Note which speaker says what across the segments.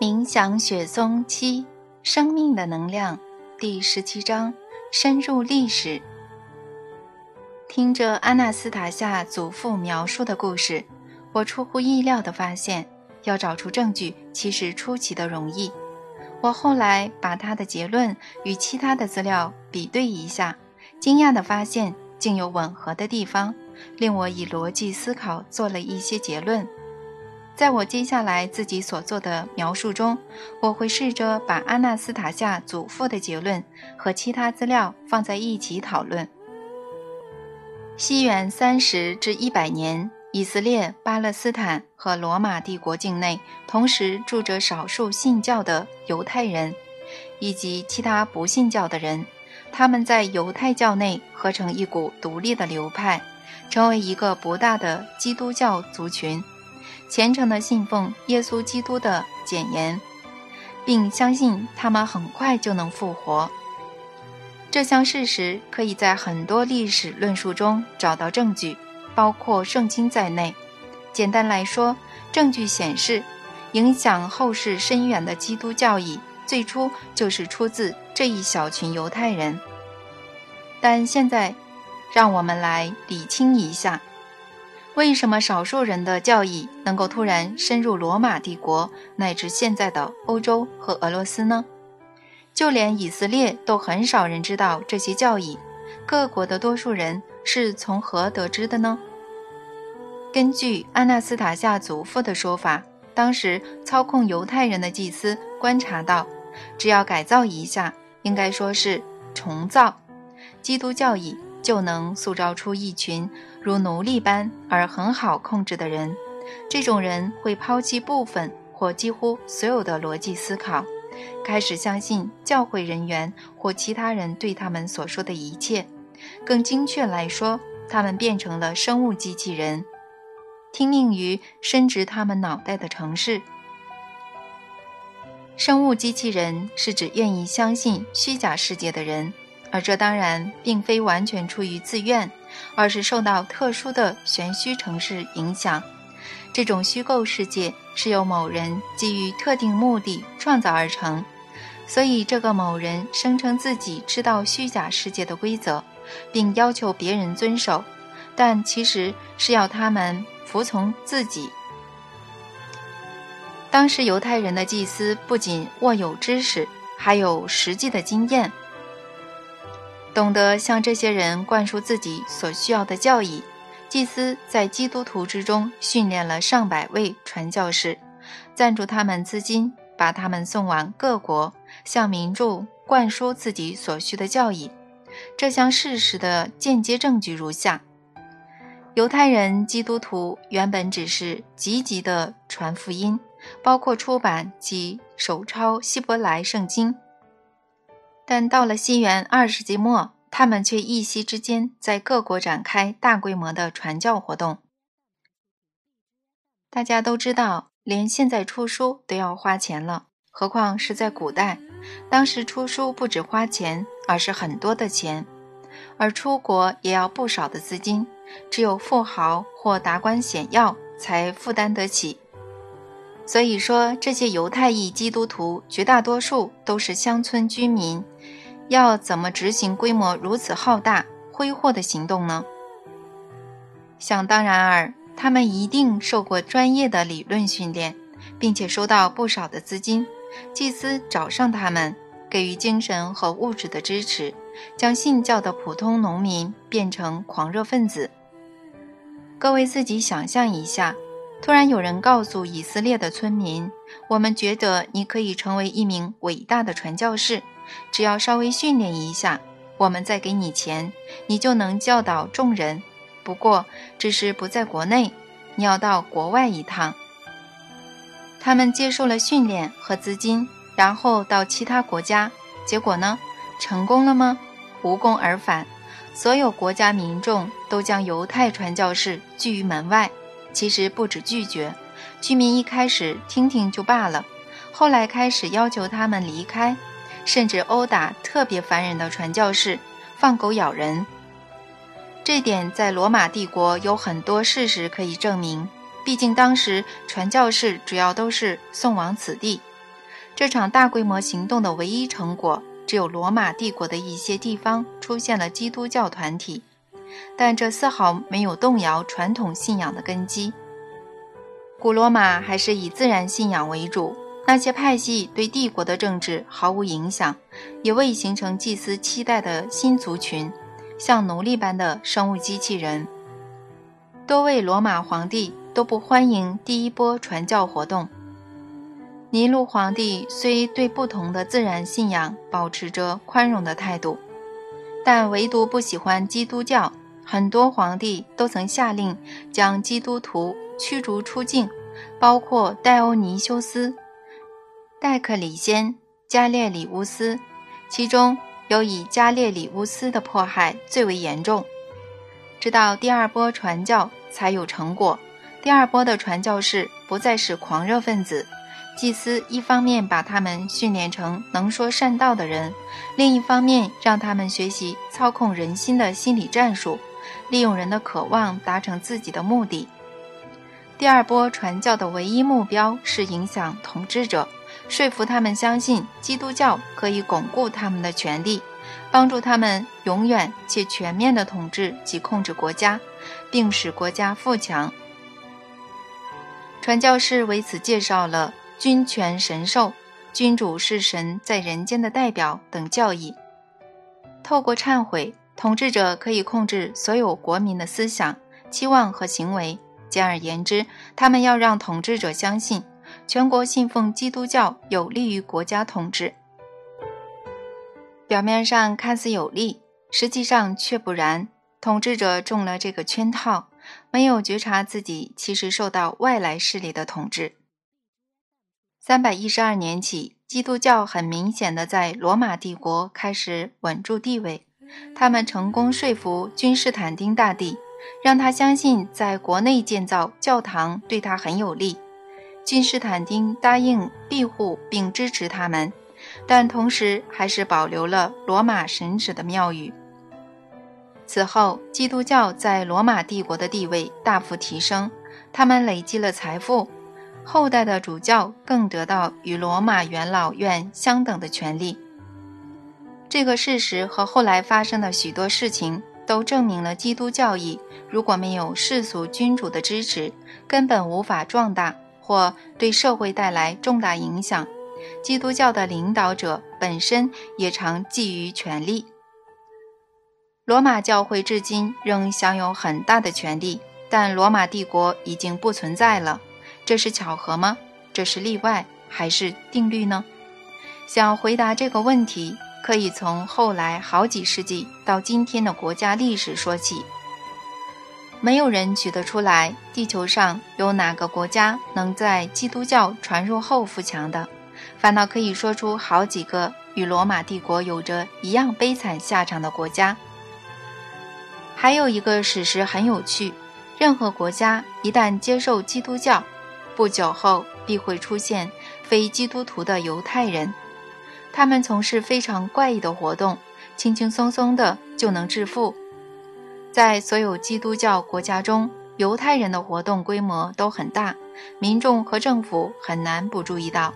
Speaker 1: 冥想雪松七生命的能量第十七章深入历史。听着阿纳斯塔夏祖父描述的故事，我出乎意料地发现，要找出证据其实出奇的容易。我后来把他的结论与其他的资料比对一下，惊讶地发现竟有吻合的地方，令我以逻辑思考做了一些结论。在我接下来自己所做的描述中，我会试着把阿纳斯塔夏祖父的结论和其他资料放在一起讨论。西元三十至一百年，以色列、巴勒斯坦和罗马帝国境内同时住着少数信教的犹太人，以及其他不信教的人。他们在犹太教内合成一股独立的流派，成为一个博大的基督教族群。虔诚地信奉耶稣基督的简言，并相信他们很快就能复活。这项事实可以在很多历史论述中找到证据，包括圣经在内。简单来说，证据显示，影响后世深远的基督教义最初就是出自这一小群犹太人。但现在，让我们来理清一下。为什么少数人的教义能够突然深入罗马帝国乃至现在的欧洲和俄罗斯呢？就连以色列都很少人知道这些教义，各国的多数人是从何得知的呢？根据阿纳斯塔夏祖父的说法，当时操控犹太人的祭司观察到，只要改造一下，应该说是重造基督教义。就能塑造出一群如奴隶般而很好控制的人。这种人会抛弃部分或几乎所有的逻辑思考，开始相信教会人员或其他人对他们所说的一切。更精确来说，他们变成了生物机器人，听命于伸直他们脑袋的城市。生物机器人是指愿意相信虚假世界的人。而这当然并非完全出于自愿，而是受到特殊的玄虚城市影响。这种虚构世界是由某人基于特定目的创造而成，所以这个某人声称自己知道虚假世界的规则，并要求别人遵守，但其实是要他们服从自己。当时犹太人的祭司不仅握有知识，还有实际的经验。懂得向这些人灌输自己所需要的教义，祭司在基督徒之中训练了上百位传教士，赞助他们资金，把他们送往各国，向民众灌输自己所需的教义。这项事实的间接证据如下：犹太人基督徒原本只是积极的传福音，包括出版及手抄希伯来圣经。但到了西元二世纪末，他们却一夕之间在各国展开大规模的传教活动。大家都知道，连现在出书都要花钱了，何况是在古代？当时出书不止花钱，而是很多的钱，而出国也要不少的资金，只有富豪或达官显要才负担得起。所以说，这些犹太裔基督徒绝大多数都是乡村居民，要怎么执行规模如此浩大、挥霍的行动呢？想当然尔，他们一定受过专业的理论训练，并且收到不少的资金。祭司找上他们，给予精神和物质的支持，将信教的普通农民变成狂热分子。各位自己想象一下。突然有人告诉以色列的村民：“我们觉得你可以成为一名伟大的传教士，只要稍微训练一下，我们再给你钱，你就能教导众人。不过，只是不在国内，你要到国外一趟。”他们接受了训练和资金，然后到其他国家。结果呢？成功了吗？无功而返。所有国家民众都将犹太传教士拒于门外。其实不止拒绝，居民一开始听听就罢了，后来开始要求他们离开，甚至殴打特别烦人的传教士，放狗咬人。这点在罗马帝国有很多事实可以证明，毕竟当时传教士主要都是送往此地，这场大规模行动的唯一成果，只有罗马帝国的一些地方出现了基督教团体，但这丝毫没有动摇传统信仰的根基。古罗马还是以自然信仰为主，那些派系对帝国的政治毫无影响，也未形成祭司期待的新族群，像奴隶般的生物机器人。多位罗马皇帝都不欢迎第一波传教活动。尼禄皇帝虽对不同的自然信仰保持着宽容的态度，但唯独不喜欢基督教。很多皇帝都曾下令将基督徒驱逐出境，包括戴欧尼修斯、戴克里先、加列里乌斯，其中有以加列里乌斯的迫害最为严重。直到第二波传教才有成果。第二波的传教士不再是狂热分子。祭司一方面把他们训练成能说善道的人，另一方面让他们学习操控人心的心理战术，利用人的渴望达成自己的目的。第二波传教的唯一目标是影响统治者，说服他们相信基督教可以巩固他们的权利，帮助他们永远且全面地统治及控制国家，并使国家富强。传教士为此介绍了。君权神授，君主是神在人间的代表等教义。透过忏悔，统治者可以控制所有国民的思想、期望和行为。简而言之，他们要让统治者相信，全国信奉基督教有利于国家统治。表面上看似有利，实际上却不然。统治者中了这个圈套，没有觉察自己其实受到外来势力的统治。三百一十二年起，基督教很明显的在罗马帝国开始稳住地位。他们成功说服君士坦丁大帝，让他相信在国内建造教堂对他很有利。君士坦丁答应庇护并支持他们，但同时还是保留了罗马神旨的庙宇。此后，基督教在罗马帝国的地位大幅提升，他们累积了财富。后代的主教更得到与罗马元老院相等的权利。这个事实和后来发生的许多事情都证明了，基督教义如果没有世俗君主的支持，根本无法壮大或对社会带来重大影响。基督教的领导者本身也常觊觎权力。罗马教会至今仍享有很大的权力，但罗马帝国已经不存在了。这是巧合吗？这是例外还是定律呢？想回答这个问题，可以从后来好几世纪到今天的国家历史说起。没有人举得出来，地球上有哪个国家能在基督教传入后富强的，反倒可以说出好几个与罗马帝国有着一样悲惨下场的国家。还有一个史实很有趣：任何国家一旦接受基督教，不久后必会出现非基督徒的犹太人，他们从事非常怪异的活动，轻轻松松的就能致富。在所有基督教国家中，犹太人的活动规模都很大，民众和政府很难不注意到。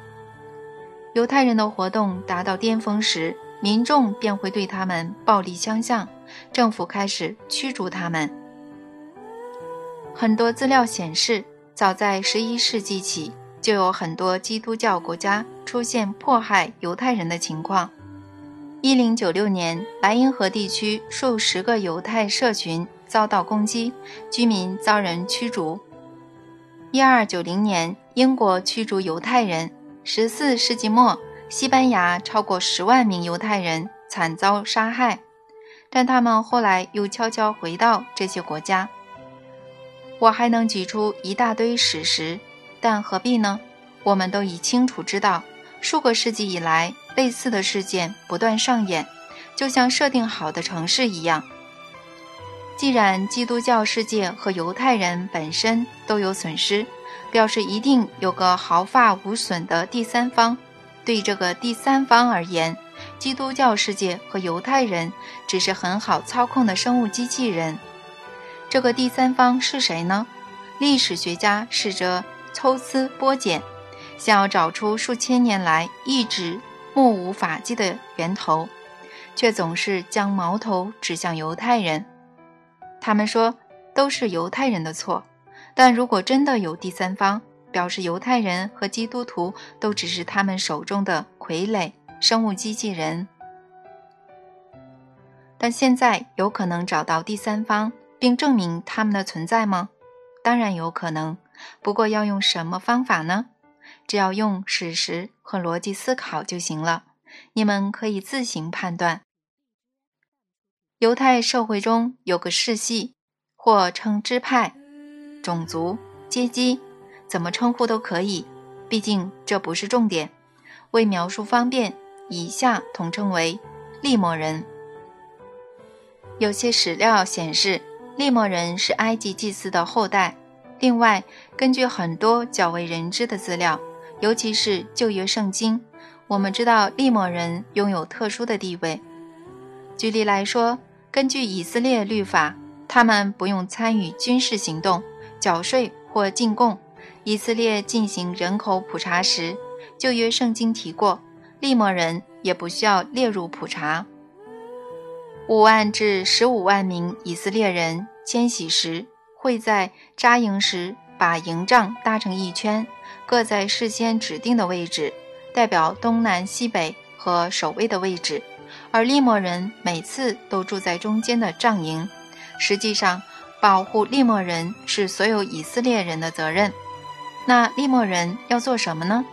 Speaker 1: 犹太人的活动达到巅峰时，民众便会对他们暴力相向，政府开始驱逐他们。很多资料显示。早在十一世纪起，就有很多基督教国家出现迫害犹太人的情况。一零九六年，白银河地区数十个犹太社群遭到攻击，居民遭人驱逐。一二九零年，英国驱逐犹太人。十四世纪末，西班牙超过十万名犹太人惨遭杀害，但他们后来又悄悄回到这些国家。我还能举出一大堆史实，但何必呢？我们都已清楚知道，数个世纪以来，类似的事件不断上演，就像设定好的城市一样。既然基督教世界和犹太人本身都有损失，表示一定有个毫发无损的第三方。对这个第三方而言，基督教世界和犹太人只是很好操控的生物机器人。这个第三方是谁呢？历史学家试着抽丝剥茧，想要找出数千年来一直目无法纪的源头，却总是将矛头指向犹太人。他们说都是犹太人的错，但如果真的有第三方，表示犹太人和基督徒都只是他们手中的傀儡、生物机器人。但现在有可能找到第三方，并证明他们的存在吗？当然有可能，不过要用什么方法呢？只要用史实和逻辑思考就行了。你们可以自行判断。犹太社会中有个世系，或称支派、种族、阶级，怎么称呼都可以。毕竟这不是重点。为描述方便，以下统称为利莫人。有些史料显示，利莫人是埃及祭司的后代。另外，根据很多较为人知的资料。尤其是旧约圣经，我们知道利莫人拥有特殊的地位。举例来说，根据以色列律法，他们不用参与军事行动、缴税或进贡。以色列进行人口普查时，旧约圣经提过，利莫人也不需要列入普查。五万至十五万名以色列人迁徙时，会在扎营时把营帐搭成一圈。各在事先指定的位置，代表东南西北和守卫的位置，而利莫人每次都住在中间的帐营。实际上，保护利莫人是所有以色列人的责任。那利莫人要做什么呢？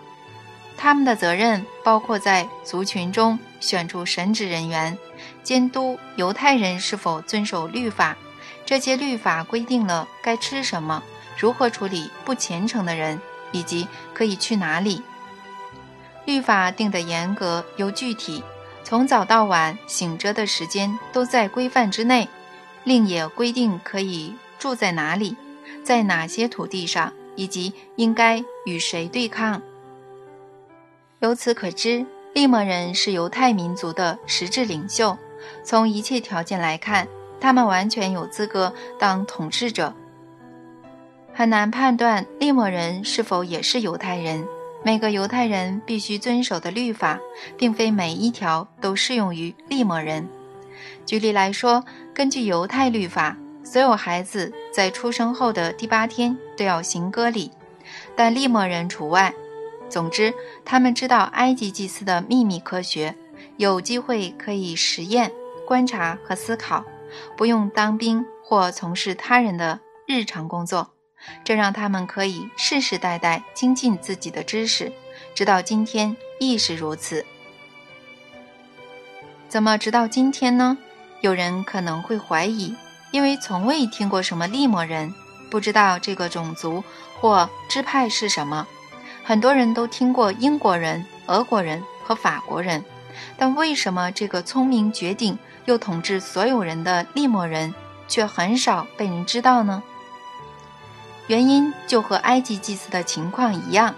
Speaker 1: 他们的责任包括在族群中选出神职人员，监督犹太人是否遵守律法。这些律法规定了该吃什么，如何处理不虔诚的人。以及可以去哪里？律法定得严格又具体，从早到晚醒着的时间都在规范之内。另也规定可以住在哪里，在哪些土地上，以及应该与谁对抗。由此可知，利莫人是犹太民族的实质领袖。从一切条件来看，他们完全有资格当统治者。很难判断利莫人是否也是犹太人。每个犹太人必须遵守的律法，并非每一条都适用于利莫人。举例来说，根据犹太律法，所有孩子在出生后的第八天都要行割礼，但利莫人除外。总之，他们知道埃及祭司的秘密科学，有机会可以实验、观察和思考，不用当兵或从事他人的日常工作。这让他们可以世世代代精进自己的知识，直到今天亦是如此。怎么直到今天呢？有人可能会怀疑，因为从未听过什么利莫人，不知道这个种族或支派是什么。很多人都听过英国人、俄国人和法国人，但为什么这个聪明绝顶又统治所有人的利莫人却很少被人知道呢？原因就和埃及祭司的情况一样，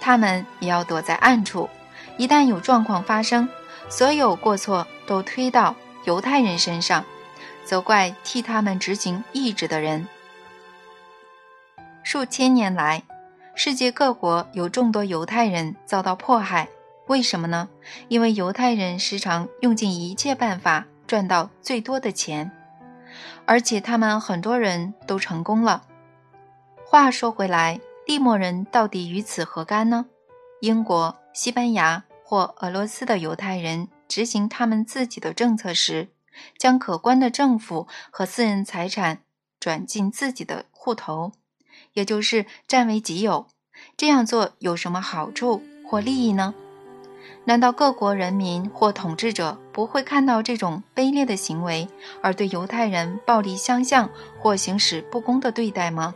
Speaker 1: 他们也要躲在暗处。一旦有状况发生，所有过错都推到犹太人身上，责怪替他们执行意志的人。数千年来，世界各国有众多犹太人遭到迫害，为什么呢？因为犹太人时常用尽一切办法赚到最多的钱，而且他们很多人都成功了。话说回来，利莫人到底与此何干呢？英国、西班牙或俄罗斯的犹太人执行他们自己的政策时，将可观的政府和私人财产转进自己的户头，也就是占为己有。这样做有什么好处或利益呢？难道各国人民或统治者不会看到这种卑劣的行为，而对犹太人暴力相向或行使不公的对待吗？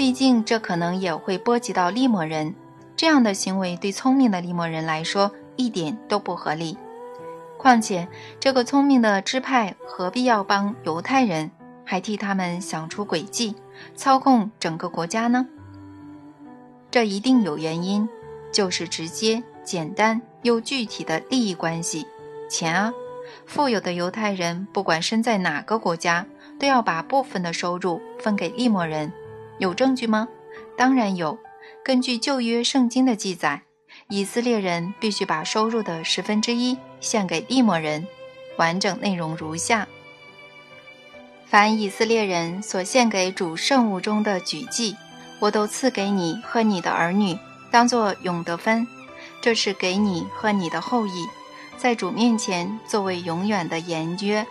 Speaker 1: 毕竟，这可能也会波及到利莫人。这样的行为对聪明的利莫人来说一点都不合理。况且，这个聪明的支派何必要帮犹太人，还替他们想出诡计，操控整个国家呢？这一定有原因，就是直接、简单又具体的利益关系——钱啊！富有的犹太人不管身在哪个国家，都要把部分的收入分给利莫人。有证据吗？当然有。根据旧约圣经的记载，以色列人必须把收入的十分之一献给利摩人。完整内容如下：凡以色列人所献给主圣物中的举祭，我都赐给你和你的儿女，当作永得分。这是给你和你的后裔，在主面前作为永远的言约。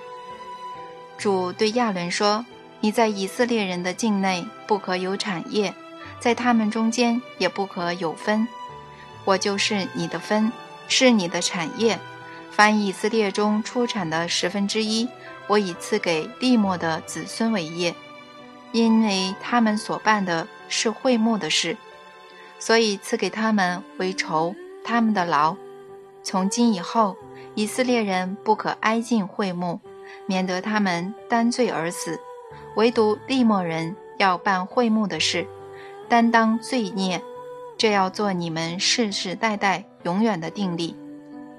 Speaker 1: 主对亚伦说：“你在以色列人的境内不可有产业，在他们中间也不可有分。我就是你的分，是你的产业。凡以色列中出产的十分之一，我已赐给利莫的子孙为业，因为他们所办的是会幕的事，所以赐给他们为仇。”他们的牢，从今以后，以色列人不可挨近会幕，免得他们担罪而死。唯独利莫人要办会幕的事，担当罪孽，这要做你们世世代代永远的定力。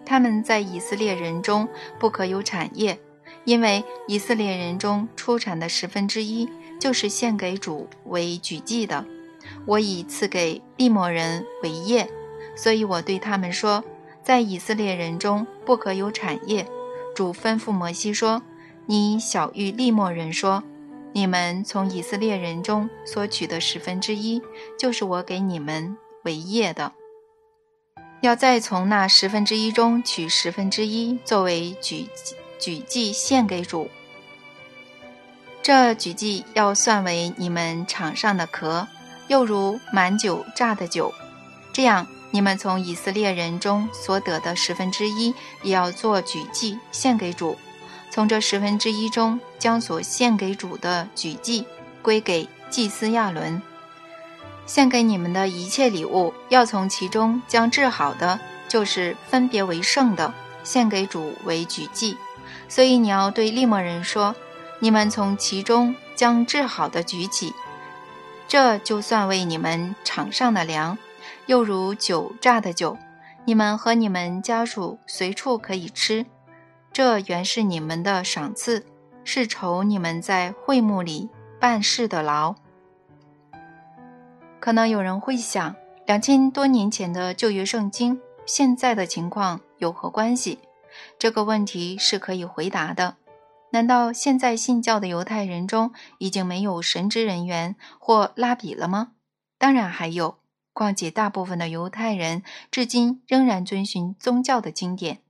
Speaker 1: 他们在以色列人中不可有产业，因为以色列人中出产的十分之一就是献给主为举祭的。我已赐给利莫人为业。所以我对他们说，在以色列人中不可有产业。主吩咐摩西说：“你小谕利莫人说，你们从以色列人中所取的十分之一，就是我给你们为业的。要再从那十分之一中取十分之一，作为举举祭献给主。这举祭要算为你们场上的壳，又如满酒榨的酒，这样。”你们从以色列人中所得的十分之一，也要做举祭献给主。从这十分之一中，将所献给主的举祭归给祭司亚伦。献给你们的一切礼物，要从其中将治好的，就是分别为圣的，献给主为举祭。所以你要对利莫人说：你们从其中将治好的举起，这就算为你们场上的粮。又如酒榨的酒，你们和你们家属随处可以吃，这原是你们的赏赐，是酬你们在会幕里办事的劳。可能有人会想，两千多年前的旧约圣经，现在的情况有何关系？这个问题是可以回答的。难道现在信教的犹太人中已经没有神职人员或拉比了吗？当然还有。况且，大部分的犹太人至今仍然遵循宗教的经典。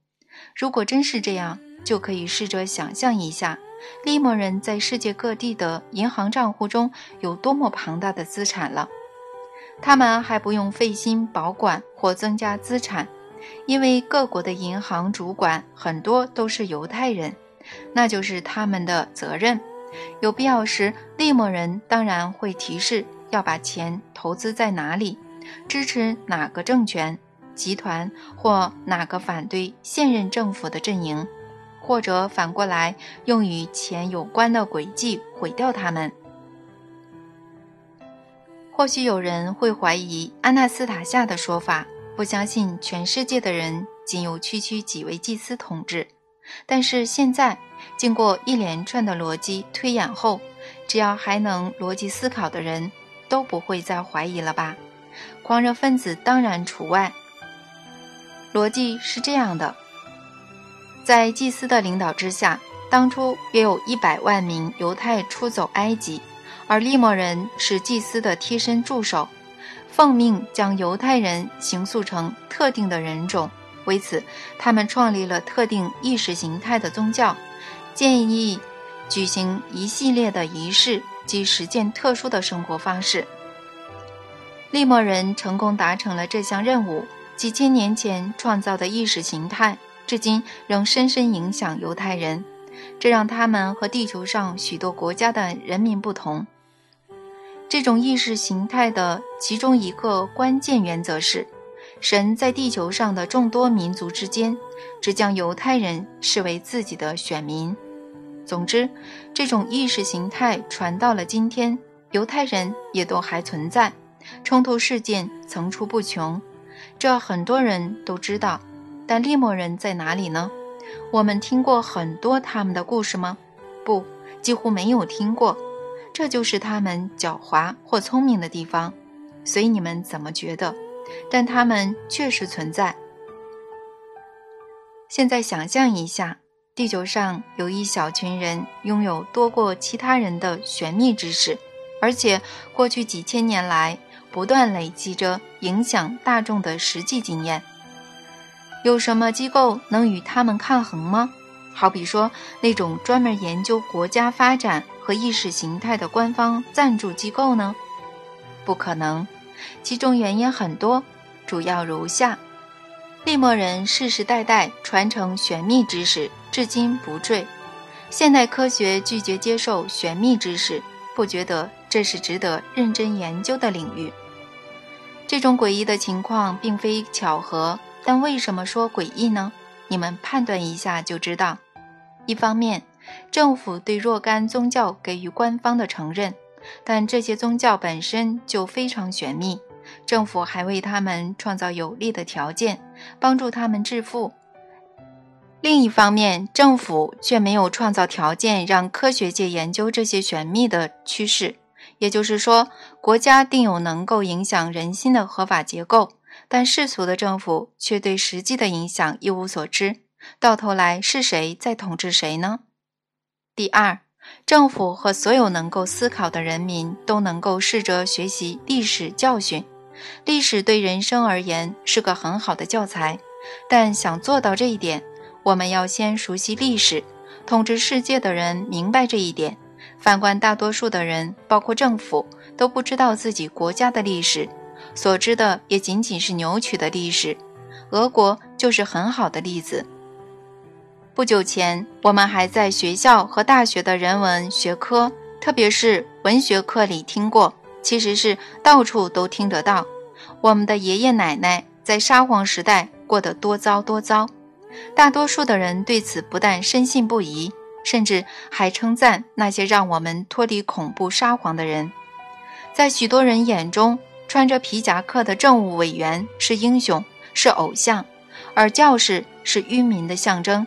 Speaker 1: 如果真是这样，就可以试着想象一下，利莫人在世界各地的银行账户中有多么庞大的资产了。他们还不用费心保管或增加资产，因为各国的银行主管很多都是犹太人，那就是他们的责任。有必要时，利莫人当然会提示要把钱投资在哪里。支持哪个政权、集团或哪个反对现任政府的阵营，或者反过来用与钱有关的诡计毁掉他们。或许有人会怀疑阿纳斯塔夏的说法，不相信全世界的人仅有区区几位祭司统治。但是现在，经过一连串的逻辑推演后，只要还能逻辑思考的人，都不会再怀疑了吧？狂热分子当然除外。逻辑是这样的：在祭司的领导之下，当初约有一百万名犹太出走埃及，而利莫人是祭司的贴身助手，奉命将犹太人形塑成特定的人种。为此，他们创立了特定意识形态的宗教，建议举行一系列的仪式及实践特殊的生活方式。利莫人成功达成了这项任务。几千年前创造的意识形态，至今仍深深影响犹太人，这让他们和地球上许多国家的人民不同。这种意识形态的其中一个关键原则是，神在地球上的众多民族之间，只将犹太人视为自己的选民。总之，这种意识形态传到了今天，犹太人也都还存在。冲突事件层出不穷，这很多人都知道。但利莫人在哪里呢？我们听过很多他们的故事吗？不，几乎没有听过。这就是他们狡猾或聪明的地方。随你们怎么觉得，但他们确实存在。现在想象一下，地球上有一小群人拥有多过其他人的玄秘知识，而且过去几千年来不断累积着影响大众的实际经验。有什么机构能与他们抗衡吗？好比说那种专门研究国家发展和意识形态的官方赞助机构呢？不可能。其中原因很多，主要如下。利莫人世世代代传承玄秘知识，至今不坠。现代科学拒绝接受玄秘知识，不觉得这是值得认真研究的领域。这种诡异的情况并非巧合，但为什么说诡异呢？你们判断一下就知道。一方面，政府对若干宗教给予官方的承认，但这些宗教本身就非常玄秘。政府还为他们创造有利的条件，帮助他们致富。另一方面，政府却没有创造条件让科学界研究这些玄秘的趋势。也就是说，国家定有能够影响人心的合法结构，但世俗的政府却对实际的影响一无所知。到头来，是谁在统治谁呢？第二，政府和所有能够思考的人民都能够试着学习历史教训。历史对人生而言是个很好的教材，但想做到这一点，我们要先熟悉历史。统治世界的人明白这一点，反观大多数的人，包括政府，都不知道自己国家的历史，所知的也仅仅是扭曲的历史。俄国就是很好的例子。不久前，我们还在学校和大学的人文学科，特别是文学课里听过。其实是到处都听得到，我们的爷爷奶奶在沙皇时代过得多糟多糟。大多数的人对此不但深信不疑，甚至还称赞那些让我们脱离恐怖沙皇的人。在许多人眼中，穿着皮夹克的政务委员是英雄，是偶像，而教士是愚民的象征。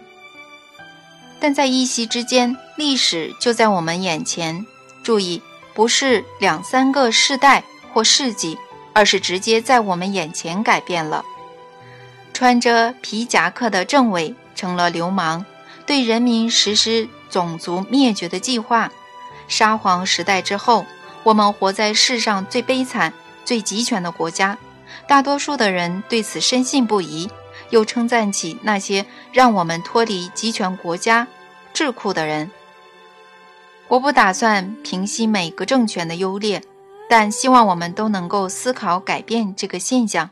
Speaker 1: 但在一夕之间，历史就在我们眼前。注意。不是两三个世代或世纪，而是直接在我们眼前改变了。穿着皮夹克的政委成了流氓，对人民实施种族灭绝的计划。沙皇时代之后，我们活在世上最悲惨、最集权的国家，大多数的人对此深信不疑，又称赞起那些让我们脱离集权国家智库的人。我不打算平息每个政权的优劣，但希望我们都能够思考改变这个现象。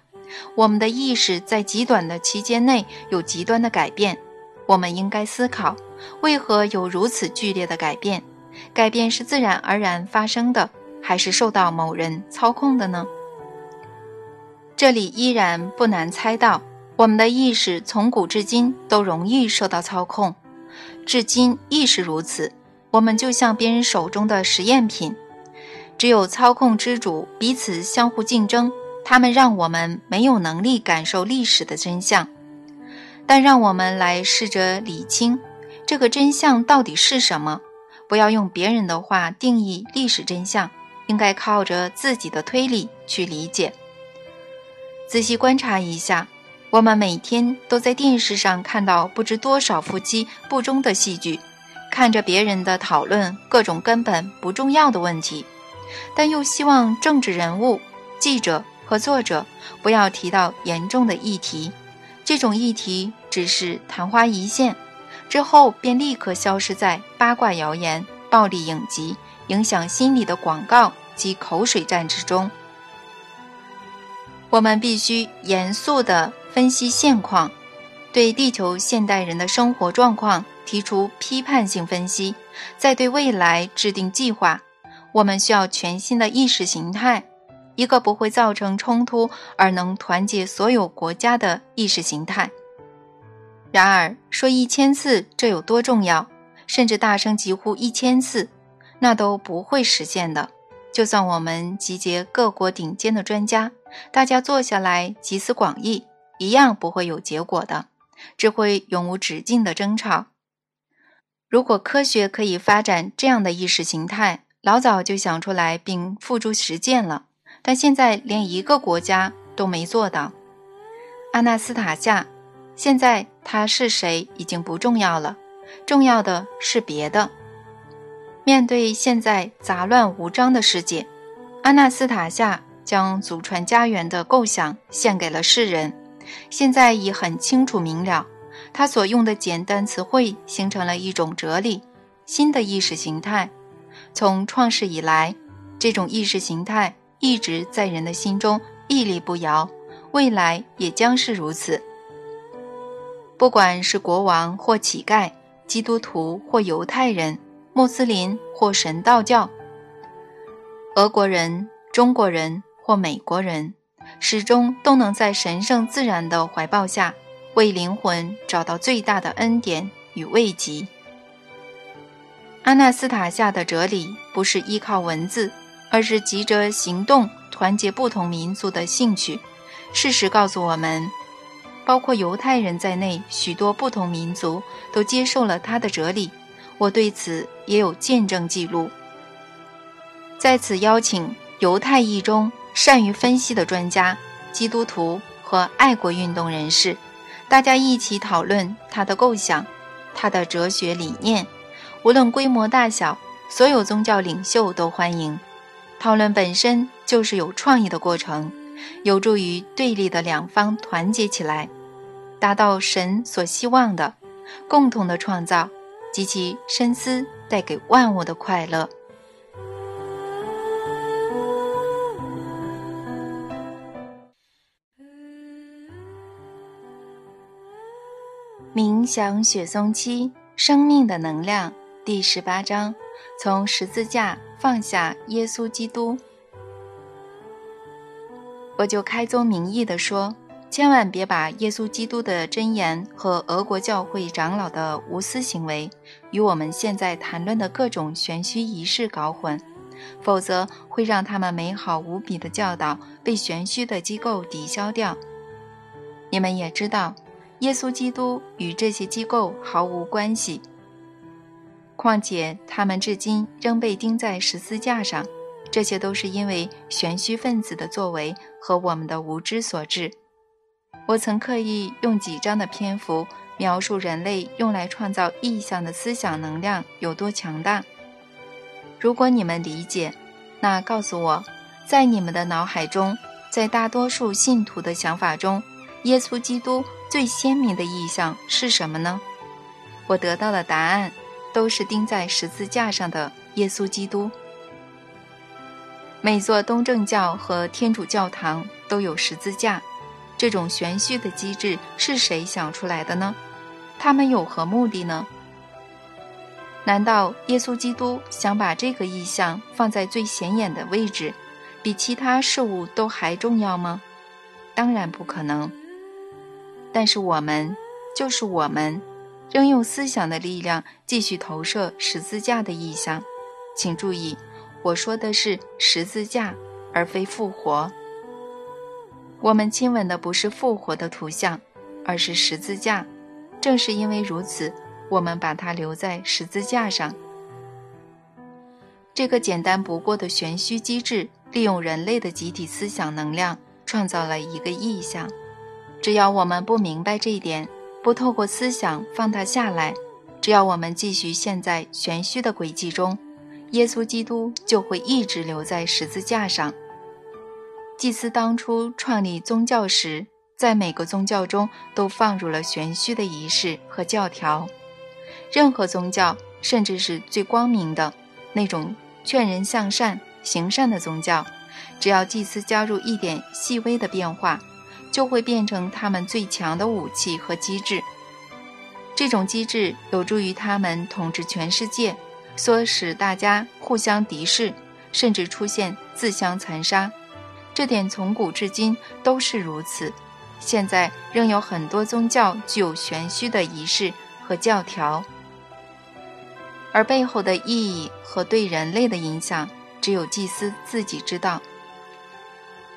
Speaker 1: 我们的意识在极短的期间内有极端的改变，我们应该思考为何有如此剧烈的改变？改变是自然而然发生的，还是受到某人操控的呢？这里依然不难猜到，我们的意识从古至今都容易受到操控，至今亦是如此。我们就像别人手中的实验品，只有操控之主彼此相互竞争，他们让我们没有能力感受历史的真相。但让我们来试着理清这个真相到底是什么。不要用别人的话定义历史真相，应该靠着自己的推理去理解。仔细观察一下，我们每天都在电视上看到不知多少夫妻不忠的戏剧。看着别人的讨论各种根本不重要的问题，但又希望政治人物、记者和作者不要提到严重的议题。这种议题只是昙花一现，之后便立刻消失在八卦谣言、暴力影集、影响心理的广告及口水战之中。我们必须严肃地分析现况，对地球现代人的生活状况。提出批判性分析，再对未来制定计划。我们需要全新的意识形态，一个不会造成冲突而能团结所有国家的意识形态。然而，说一千次这有多重要，甚至大声疾呼一千次，那都不会实现的。就算我们集结各国顶尖的专家，大家坐下来集思广益，一样不会有结果的，只会永无止境的争吵。如果科学可以发展这样的意识形态，老早就想出来并付诸实践了。但现在连一个国家都没做到。阿纳斯塔夏，现在他是谁已经不重要了，重要的是别的。面对现在杂乱无章的世界，阿纳斯塔夏将祖传家园的构想献给了世人。现在已很清楚明了，他所用的简单词汇形成了一种哲理，新的意识形态。从创世以来，这种意识形态一直在人的心中屹立不摇，未来也将是如此。不管是国王或乞丐，基督徒或犹太人，穆斯林或神道教，俄国人、中国人或美国人。始终都能在神圣自然的怀抱下，为灵魂找到最大的恩典与慰藉。阿纳斯塔夏的哲理不是依靠文字，而是急着行动，团结不同民族的兴趣。事实告诉我们，包括犹太人在内，许多不同民族都接受了他的哲理。我对此也有见证记录。在此邀请犹太裔中。善于分析的专家、基督徒和爱国运动人士，大家一起讨论他的构想、他的哲学理念。无论规模大小，所有宗教领袖都欢迎。讨论本身就是有创意的过程，有助于对立的两方团结起来，达到神所希望的共同的创造及其深思带给万物的快乐。冥想雪松七生命的能量第十八章：从十字架放下耶稣基督。我就开宗明义地说，千万别把耶稣基督的箴言和俄国教会长老的无私行为与我们现在谈论的各种玄虚仪式搞混，否则会让他们美好无比的教导被玄虚的机构抵消掉。你们也知道。耶稣基督与这些机构毫无关系。况且他们至今仍被钉在十字架上，这些都是因为玄虚分子的作为和我们的无知所致。我曾刻意用几章的篇幅描述人类用来创造意象的思想能量有多强大。如果你们理解，那告诉我，在你们的脑海中，在大多数信徒的想法中，耶稣基督。最鲜明的意象是什么呢？我得到的答案都是钉在十字架上的耶稣基督。每座东正教和天主教堂都有十字架，这种玄虚的机制是谁想出来的呢？他们有何目的呢？难道耶稣基督想把这个意象放在最显眼的位置，比其他事物都还重要吗？当然不可能。但是我们，就是我们，仍用思想的力量继续投射十字架的意象。请注意，我说的是十字架，而非复活。我们亲吻的不是复活的图像，而是十字架。正是因为如此，我们把它留在十字架上。这个简单不过的玄虚机制，利用人类的集体思想能量，创造了一个意象。只要我们不明白这一点，不透过思想放它下来，只要我们继续陷在玄虚的轨迹中，耶稣基督就会一直留在十字架上。祭司当初创立宗教时，在每个宗教中都放入了玄虚的仪式和教条。任何宗教，甚至是最光明的那种劝人向善、行善的宗教，只要祭司加入一点细微的变化。就会变成他们最强的武器和机制。这种机制有助于他们统治全世界，唆使大家互相敌视，甚至出现自相残杀。这点从古至今都是如此。现在仍有很多宗教具有玄虚的仪式和教条，而背后的意义和对人类的影响，只有祭司自己知道。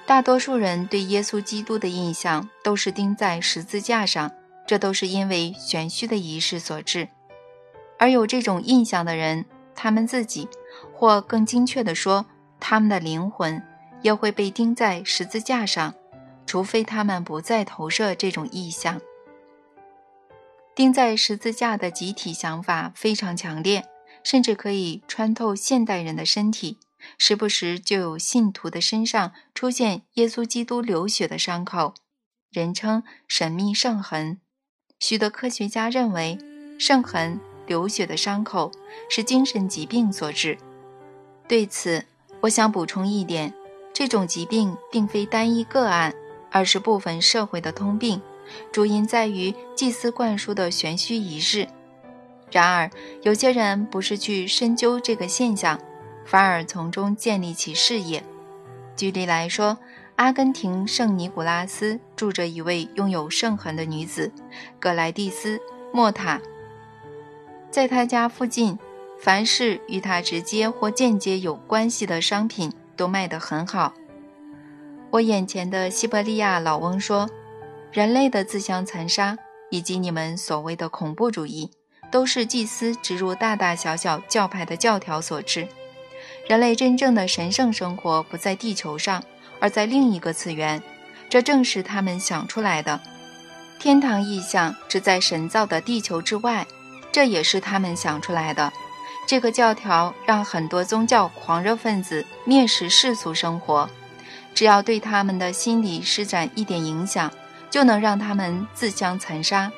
Speaker 1: 大多数人对耶稣基督的印象都是钉在十字架上，这都是因为玄虚的仪式所致。而有这种印象的人，他们自己，或更精确地说，他们的灵魂，也会被钉在十字架上，除非他们不再投射这种意象。钉在十字架的集体想法非常强烈，甚至可以穿透现代人的身体。时不时就有信徒的身上出现耶稣基督流血的伤口，人称神秘圣痕。许多科学家认为，圣痕流血的伤口是精神疾病所致。对此，我想补充一点：这种疾病并非单一个案，而是部分社会的通病，主因在于祭司灌输的玄虚仪式。然而，有些人不是去深究这个现象。反而从中建立起事业。举例来说，阿根廷圣尼古拉斯住着一位拥有圣痕的女子格莱蒂斯·莫塔，在他家附近，凡是与他直接或间接有关系的商品都卖得很好。我眼前的西伯利亚老翁说：“人类的自相残杀以及你们所谓的恐怖主义，都是祭司植入大大小小教派的教条所致。”人类真正的神圣生活不在地球上，而在另一个次元。这正是他们想出来的。天堂意象只在神造的地球之外，这也是他们想出来的。这个教条让很多宗教狂热分子蔑视世俗生活，只要对他们的心理施展一点影响，就能让他们自相残杀。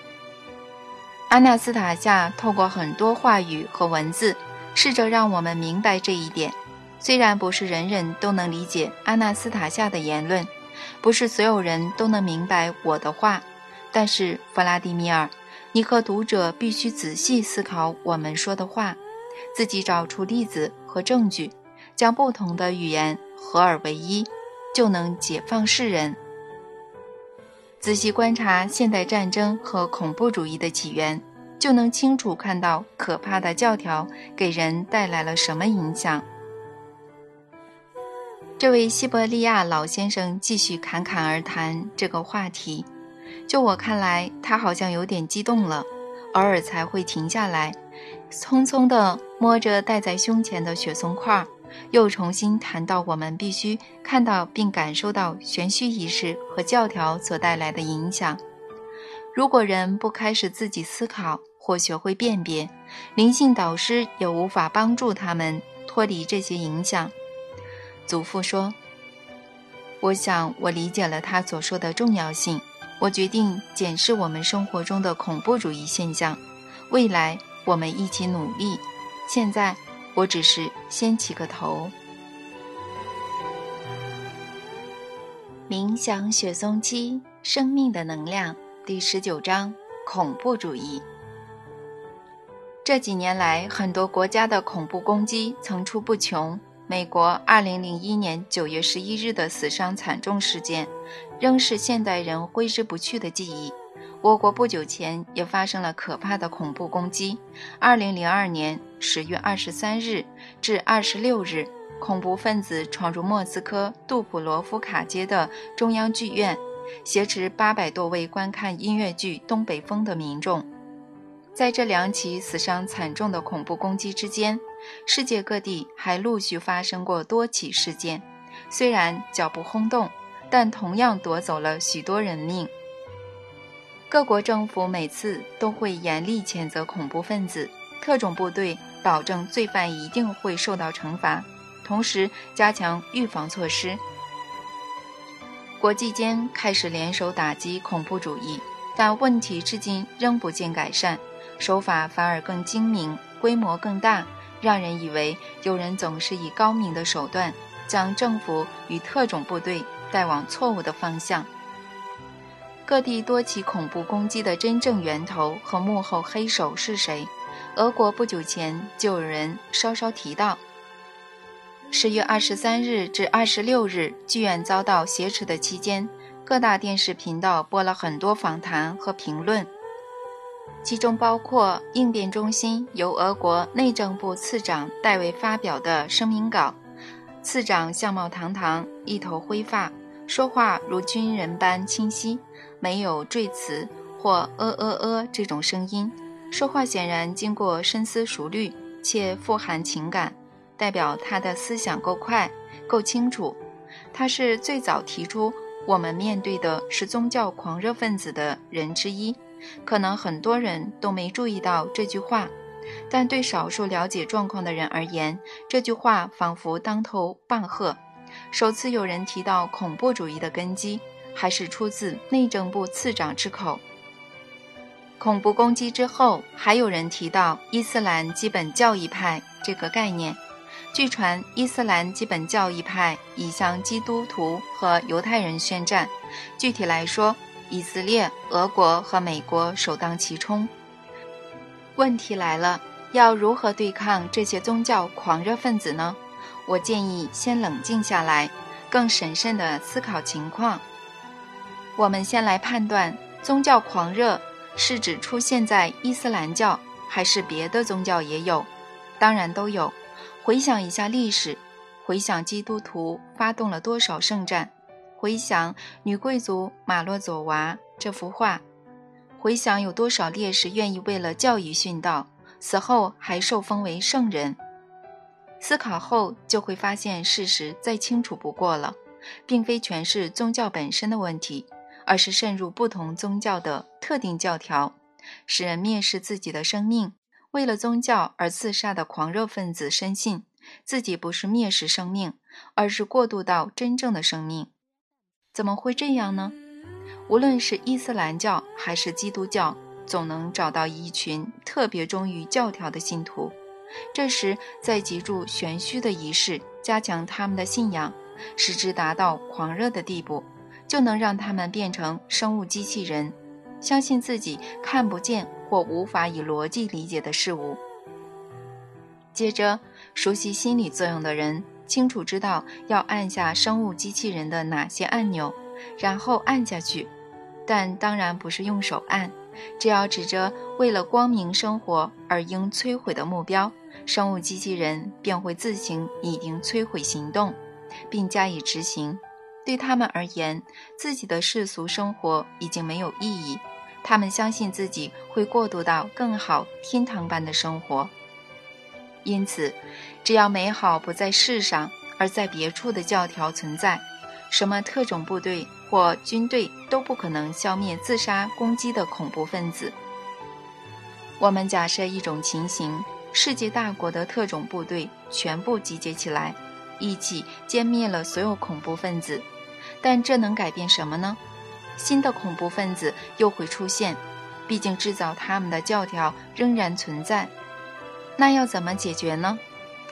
Speaker 1: 阿纳斯塔夏透过很多话语和文字。试着让我们明白这一点。虽然不是人人都能理解阿纳斯塔夏的言论，不是所有人都能明白我的话，但是弗拉迪米尔，你和读者必须仔细思考我们说的话，自己找出例子和证据，将不同的语言合而为一，就能解放世人。仔细观察现代战争和恐怖主义的起源。就能清楚看到可怕的教条给人带来了什么影响。这位西伯利亚老先生继续侃侃而谈这个话题。就我看来，他好像有点激动了，偶尔才会停下来，匆匆地摸着戴在胸前的雪松块，又重新谈到我们必须看到并感受到玄虚仪式和教条所带来的影响。如果人不开始自己思考或学会辨别，灵性导师也无法帮助他们脱离这些影响。祖父说：“我想我理解了他所说的重要性。我决定检视我们生活中的恐怖主义现象。未来我们一起努力。现在我只是先起个头。”冥想雪松期，生命的能量。第十九章恐怖主义。这几年来，很多国家的恐怖攻击层出不穷。美国2001年9月11日的死伤惨重事件，仍是现代人挥之不去的记忆。我国不久前也发生了可怕的恐怖攻击。2002年10月23日至26日，恐怖分子闯入莫斯科杜普罗夫卡街的中央剧院。挟持八百多位观看音乐剧《东北风》的民众，在这两起死伤惨重的恐怖攻击之间，世界各地还陆续发生过多起事件，虽然较不轰动，但同样夺走了许多人命。各国政府每次都会严厉谴责恐怖分子，特种部队保证罪犯一定会受到惩罚，同时加强预防措施。国际间开始联手打击恐怖主义，但问题至今仍不见改善，手法反而更精明，规模更大，让人以为有人总是以高明的手段将政府与特种部队带往错误的方向。各地多起恐怖攻击的真正源头和幕后黑手是谁？俄国不久前就有人稍稍提到。十月二十三日至二十六日，剧院遭到挟持的期间，各大电视频道播了很多访谈和评论，其中包括应变中心由俄国内政部次长代为发表的声明稿。次长相貌堂堂，一头灰发，说话如军人般清晰，没有赘词或呃呃呃这种声音，说话显然经过深思熟虑，且富含情感。代表他的思想够快、够清楚，他是最早提出我们面对的是宗教狂热分子的人之一。可能很多人都没注意到这句话，但对少数了解状况的人而言，这句话仿佛当头棒喝。首次有人提到恐怖主义的根基，还是出自内政部次长之口。恐怖攻击之后，还有人提到伊斯兰基本教义派这个概念。据传，伊斯兰基本教义派已向基督徒和犹太人宣战。具体来说，以色列、俄国和美国首当其冲。问题来了，要如何对抗这些宗教狂热分子呢？我建议先冷静下来，更审慎地思考情况。我们先来判断，宗教狂热是指出现在伊斯兰教，还是别的宗教也有？当然都有。回想一下历史，回想基督徒发动了多少圣战。回想女贵族马洛佐娃这幅画，回想有多少烈士愿意为了教育殉道，死后还受封为圣人。思考后就会发现事实再清楚不过了，并非全是宗教本身的问题，而是渗入不同宗教的特定教条，使人蔑视自己的生命，为了宗教而自杀的狂热分子深信自己不是蔑视生命，而是过渡到真正的生命。怎么会这样呢？无论是伊斯兰教还是基督教，总能找到一群特别忠于教条的信徒。这时再借助玄虚的仪式，加强他们的信仰，使之达到狂热的地步，就能让他们变成生物机器人，相信自己看不见或无法以逻辑理解的事物。接着，熟悉心理作用的人。清楚知道要按下生物机器人的哪些按钮，然后按下去，但当然不是用手按，只要指着为了光明生活而应摧毁的目标，生物机器人便会自行拟定摧毁行动，并加以执行。对他们而言，自己的世俗生活已经没有意义，他们相信自己会过渡到更好天堂般的生活。因此，只要美好不在世上，而在别处的教条存在，什么特种部队或军队都不可能消灭自杀攻击的恐怖分子。我们假设一种情形：世界大国的特种部队全部集结起来，一起歼灭了所有恐怖分子。但这能改变什么呢？新的恐怖分子又会出现，毕竟制造他们的教条仍然存在。那要怎么解决呢？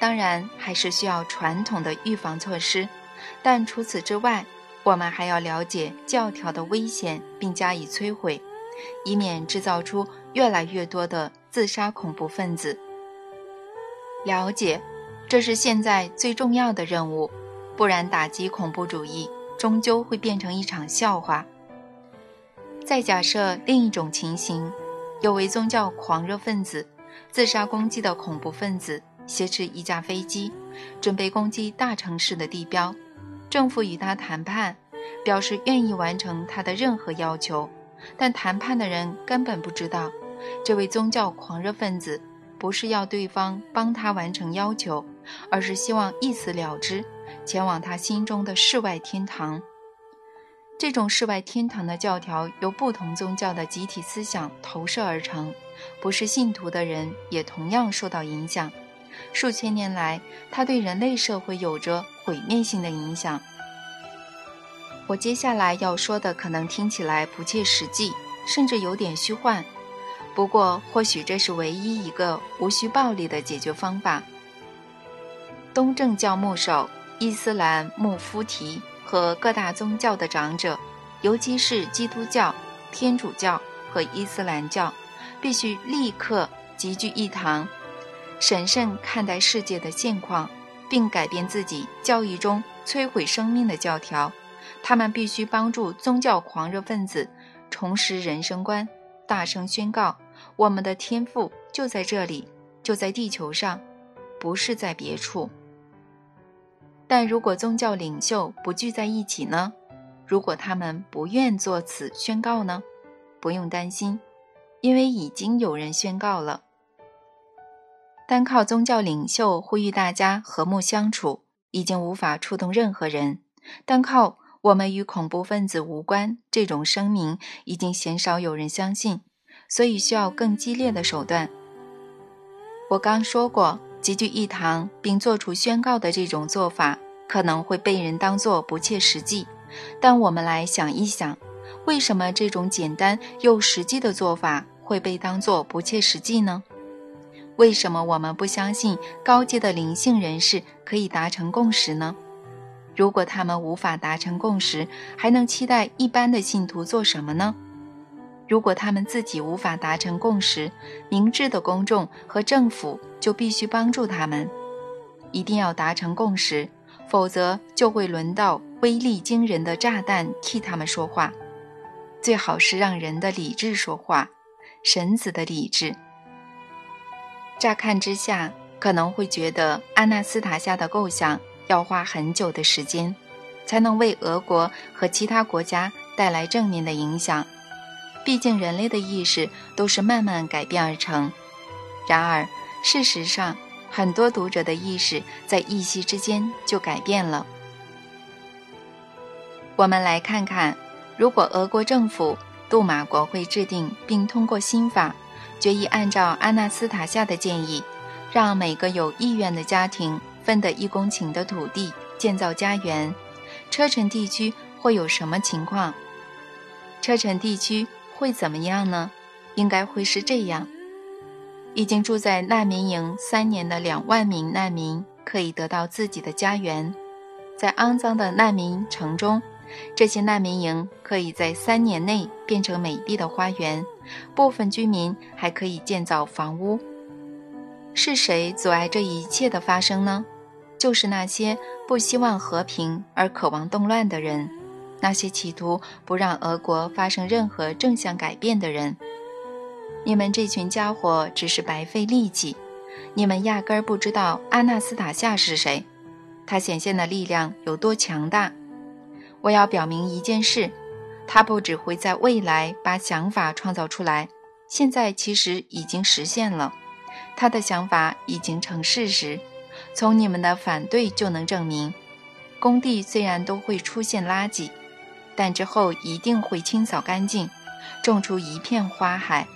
Speaker 1: 当然还是需要传统的预防措施，但除此之外，我们还要了解教条的危险并加以摧毁，以免制造出越来越多的自杀恐怖分子。了解，这是现在最重要的任务，不然打击恐怖主义终究会变成一场笑话。再假设另一种情形，有位宗教狂热分子。自杀攻击的恐怖分子挟持一架飞机，准备攻击大城市的地标。政府与他谈判，表示愿意完成他的任何要求。但谈判的人根本不知道，这位宗教狂热分子不是要对方帮他完成要求，而是希望一死了之，前往他心中的世外天堂。这种世外天堂的教条由不同宗教的集体思想投射而成。不是信徒的人也同样受到影响。数千年来，它对人类社会有着毁灭性的影响。我接下来要说的可能听起来不切实际，甚至有点虚幻。不过，或许这是唯一一个无需暴力的解决方法。东正教牧首、伊斯兰穆夫提和各大宗教的长者，尤其是基督教、天主教和伊斯兰教。必须立刻集聚一堂，审慎看待世界的现况，并改变自己教义中摧毁生命的教条。他们必须帮助宗教狂热分子重拾人生观，大声宣告：我们的天赋就在这里，就在地球上，不是在别处。但如果宗教领袖不聚在一起呢？如果他们不愿做此宣告呢？不用担心。因为已经有人宣告了，单靠宗教领袖呼吁大家和睦相处，已经无法触动任何人。单靠我们与恐怖分子无关这种声明，已经鲜少有人相信，所以需要更激烈的手段。我刚说过，集聚一堂并做出宣告的这种做法，可能会被人当作不切实际。但我们来想一想，为什么这种简单又实际的做法会被当作不切实际呢？为什么我们不相信高阶的灵性人士可以达成共识呢？如果他们无法达成共识，还能期待一般的信徒做什么呢？如果他们自己无法达成共识，明智的公众和政府就必须帮助他们，一定要达成共识，否则就会轮到威力惊人的炸弹替他们说话。最好是让人的理智说话，神子的理智。乍看之下，可能会觉得阿纳斯塔夏的构想要花很久的时间，才能为俄国和其他国家带来正面的影响。毕竟人类的意识都是慢慢改变而成。然而，事实上，很多读者的意识在一夕之间就改变了。我们来看看，如果俄国政府、杜马国会制定并通过新法。决议按照阿纳斯塔夏的建议，让每个有意愿的家庭分得一公顷的土地建造家园。车臣地区会有什么情况？车臣地区会怎么样呢？应该会是这样：已经住在难民营三年的两万名难民可以得到自己的家园，在肮脏的难民城中。这些难民营可以在三年内变成美丽的花园，部分居民还可以建造房屋。是谁阻碍这一切的发生呢？就是那些不希望和平而渴望动乱的人，那些企图不让俄国发生任何正向改变的人。你们这群家伙只是白费力气，你们压根儿不知道阿纳斯塔夏是谁，他显现的力量有多强大。我要表明一件事，他不只会在未来把想法创造出来，现在其实已经实现了。他的想法已经成事实，从你们的反对就能证明。工地虽然都会出现垃圾，但之后一定会清扫干净，种出一片花海，